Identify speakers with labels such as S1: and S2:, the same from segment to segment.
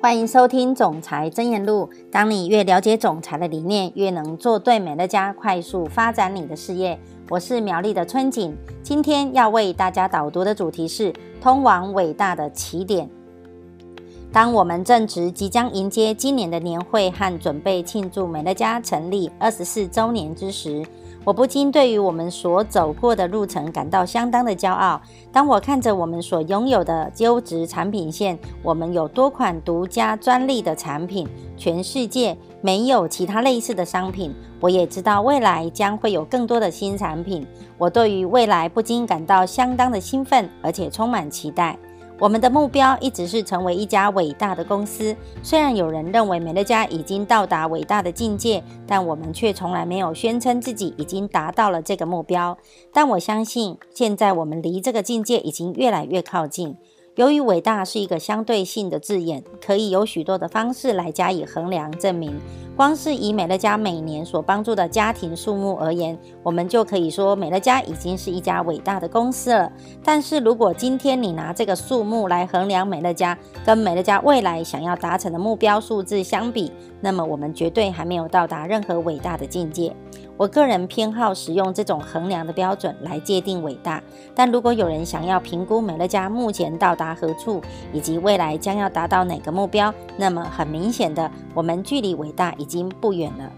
S1: 欢迎收听《总裁真言录》。当你越了解总裁的理念，越能做对美乐家，快速发展你的事业。我是苗栗的春景，今天要为大家导读的主题是通往伟大的起点。当我们正值即将迎接今年的年会和准备庆祝美乐家成立二十四周年之时，我不禁对于我们所走过的路程感到相当的骄傲。当我看着我们所拥有的优质产品线，我们有多款独家专利的产品，全世界没有其他类似的商品。我也知道未来将会有更多的新产品。我对于未来不禁感到相当的兴奋，而且充满期待。我们的目标一直是成为一家伟大的公司。虽然有人认为美乐家已经到达伟大的境界，但我们却从来没有宣称自己已经达到了这个目标。但我相信，现在我们离这个境界已经越来越靠近。由于伟大是一个相对性的字眼，可以有许多的方式来加以衡量证明。光是以美乐家每年所帮助的家庭数目而言，我们就可以说美乐家已经是一家伟大的公司了。但是如果今天你拿这个数目来衡量美乐家，跟美乐家未来想要达成的目标数字相比，那么我们绝对还没有到达任何伟大的境界。我个人偏好使用这种衡量的标准来界定伟大，但如果有人想要评估美乐家目前到达何处，以及未来将要达到哪个目标，那么很明显的，我们距离伟大已经不远了。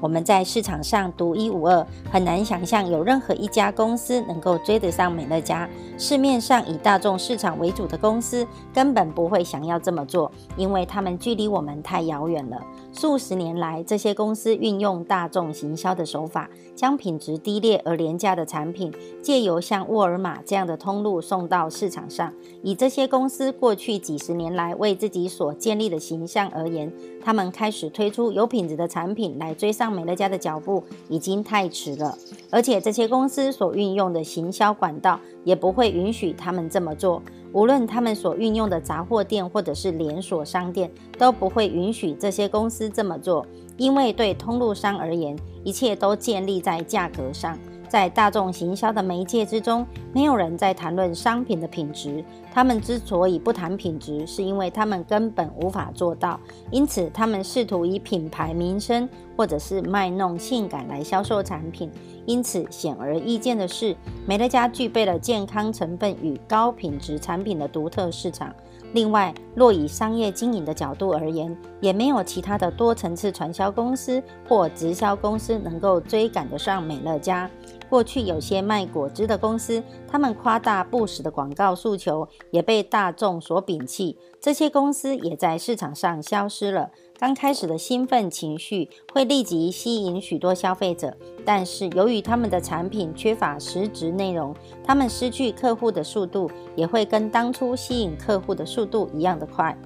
S1: 我们在市场上独一无二，很难想象有任何一家公司能够追得上美乐家。市面上以大众市场为主的公司根本不会想要这么做，因为他们距离我们太遥远了。数十年来，这些公司运用大众行销的手法，将品质低劣而廉价的产品借由像沃尔玛这样的通路送到市场上。以这些公司过去几十年来为自己所建立的形象而言，他们开始推出有品质的产品来追上美乐家的脚步，已经太迟了。而且，这些公司所运用的行销管道也不会允许他们这么做。无论他们所运用的杂货店或者是连锁商店，都不会允许这些公司这么做，因为对通路商而言，一切都建立在价格上。在大众行销的媒介之中，没有人在谈论商品的品质。他们之所以不谈品质，是因为他们根本无法做到。因此，他们试图以品牌名声或者是卖弄性感来销售产品。因此，显而易见的是，美乐家具备了健康成分与高品质产品的独特市场。另外，若以商业经营的角度而言，也没有其他的多层次传销公司或直销公司能够追赶得上美乐家。过去有些卖果汁的公司，他们夸大不实的广告诉求，也被大众所摒弃。这些公司也在市场上消失了。刚开始的兴奋情绪会立即吸引许多消费者，但是由于他们的产品缺乏实质内容，他们失去客户的速度也会跟当初吸引客户的速度一样的快。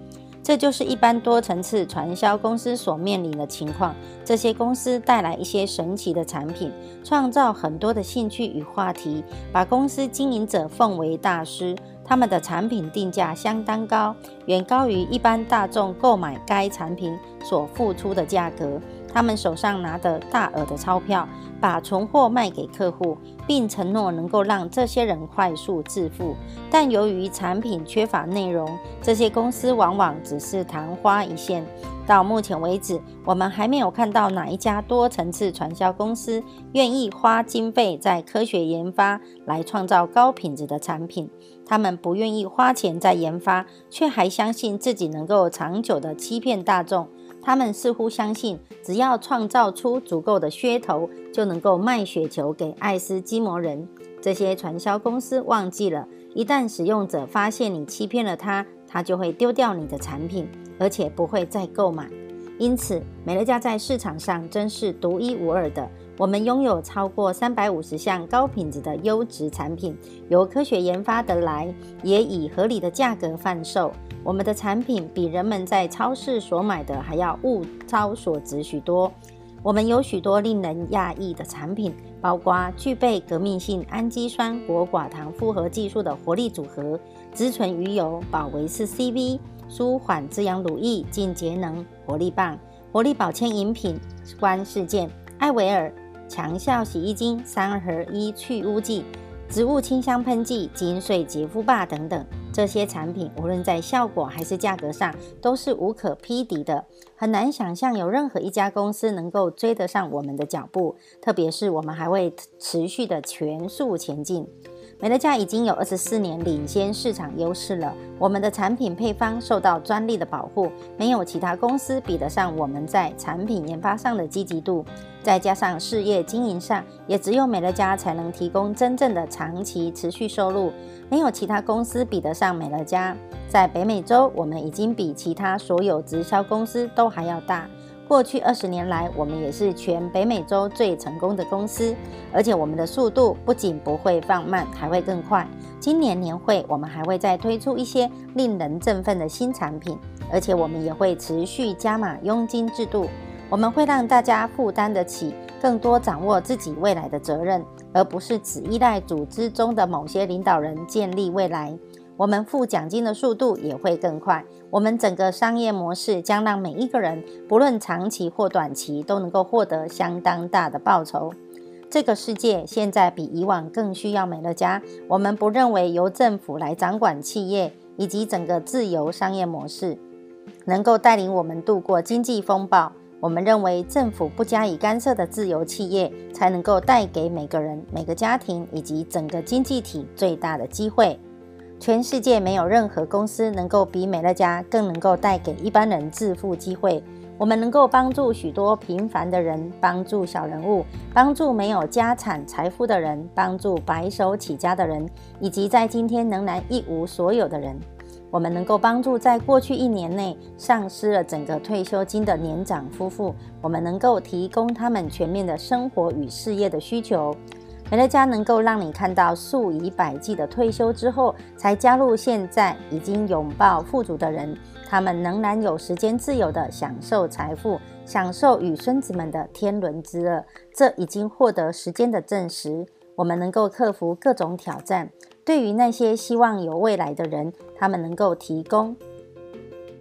S1: 这就是一般多层次传销公司所面临的情况。这些公司带来一些神奇的产品，创造很多的兴趣与话题，把公司经营者奉为大师。他们的产品定价相当高，远高于一般大众购买该产品所付出的价格。他们手上拿着大额的钞票，把存货卖给客户，并承诺能够让这些人快速致富。但由于产品缺乏内容，这些公司往往只是昙花一现。到目前为止，我们还没有看到哪一家多层次传销公司愿意花经费在科学研发来创造高品质的产品。他们不愿意花钱在研发，却还相信自己能够长久的欺骗大众。他们似乎相信，只要创造出足够的噱头，就能够卖雪球给爱斯基摩人。这些传销公司忘记了，一旦使用者发现你欺骗了他，他就会丢掉你的产品。而且不会再购买，因此美乐家在市场上真是独一无二的。我们拥有超过三百五十项高品质的优质产品，由科学研发得来，也以合理的价格贩售。我们的产品比人们在超市所买的还要物超所值许多。我们有许多令人讶异的产品，包括具备革命性氨基酸果寡糖复合技术的活力组合、植醇鱼油、保维斯 CV。舒缓滋养乳液、净节能活力棒、活力保鲜饮品、观世界、艾维尔强效洗衣精三合一去污剂、植物清香喷剂、精粹洁肤霸等等。这些产品无论在效果还是价格上都是无可匹敌的，很难想象有任何一家公司能够追得上我们的脚步。特别是我们还会持续的全速前进。美乐家已经有二十四年领先市场优势了，我们的产品配方受到专利的保护，没有其他公司比得上我们在产品研发上的积极度。再加上事业经营上，也只有美乐家才能提供真正的长期持续收入，没有其他公司比得上美乐家。在北美洲，我们已经比其他所有直销公司都还要大。过去二十年来，我们也是全北美洲最成功的公司，而且我们的速度不仅不会放慢，还会更快。今年年会，我们还会再推出一些令人振奋的新产品，而且我们也会持续加码佣金制度。我们会让大家负担得起，更多掌握自己未来的责任，而不是只依赖组织中的某些领导人建立未来。我们付奖金的速度也会更快。我们整个商业模式将让每一个人，不论长期或短期，都能够获得相当大的报酬。这个世界现在比以往更需要美乐家。我们不认为由政府来掌管企业以及整个自由商业模式能够带领我们度过经济风暴。我们认为政府不加以干涉的自由企业才能够带给每个人、每个家庭以及整个经济体最大的机会。全世界没有任何公司能够比美乐家更能够带给一般人致富机会。我们能够帮助许多平凡的人，帮助小人物，帮助没有家产财富的人，帮助白手起家的人，以及在今天仍然一无所有的人。我们能够帮助在过去一年内丧失了整个退休金的年长夫妇。我们能够提供他们全面的生活与事业的需求。美乐家能够让你看到数以百计的退休之后才加入，现在已经拥抱富足的人，他们仍然有时间自由的享受财富，享受与孙子们的天伦之乐。这已经获得时间的证实。我们能够克服各种挑战。对于那些希望有未来的人，他们能够提供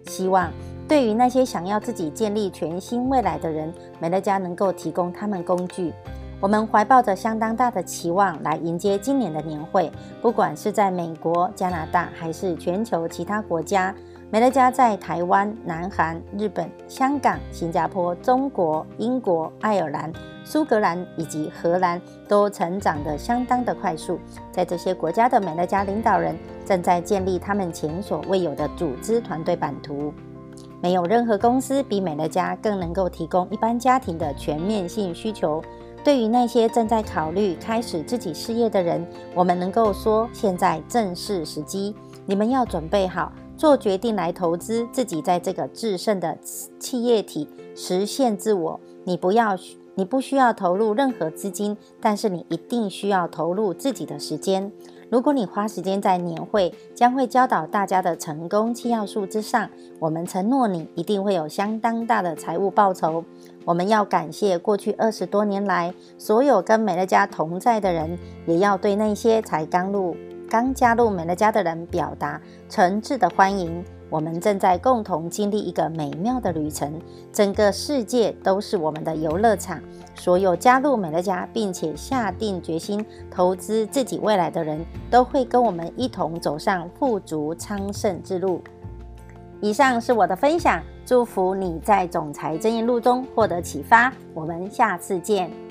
S1: 希望；对于那些想要自己建立全新未来的人，美乐家能够提供他们工具。我们怀抱着相当大的期望来迎接今年的年会，不管是在美国、加拿大还是全球其他国家，美乐家在台湾、南韩、日本、香港、新加坡、中国、英国、爱尔兰、苏格兰以及荷兰都成长得相当的快速。在这些国家的美乐家领导人正在建立他们前所未有的组织团队版图。没有任何公司比美乐家更能够提供一般家庭的全面性需求。对于那些正在考虑开始自己事业的人，我们能够说，现在正是时机。你们要准备好做决定来投资自己在这个制胜的企业体，实现自我。你不要，你不需要投入任何资金，但是你一定需要投入自己的时间。如果你花时间在年会，将会教导大家的成功七要素之上，我们承诺你一定会有相当大的财务报酬。我们要感谢过去二十多年来所有跟美乐家同在的人，也要对那些才刚入、刚加入美乐家的人表达诚挚的欢迎。我们正在共同经历一个美妙的旅程，整个世界都是我们的游乐场。所有加入美乐家并且下定决心投资自己未来的人，都会跟我们一同走上富足昌盛之路。以上是我的分享，祝福你在总裁真言录中获得启发。我们下次见。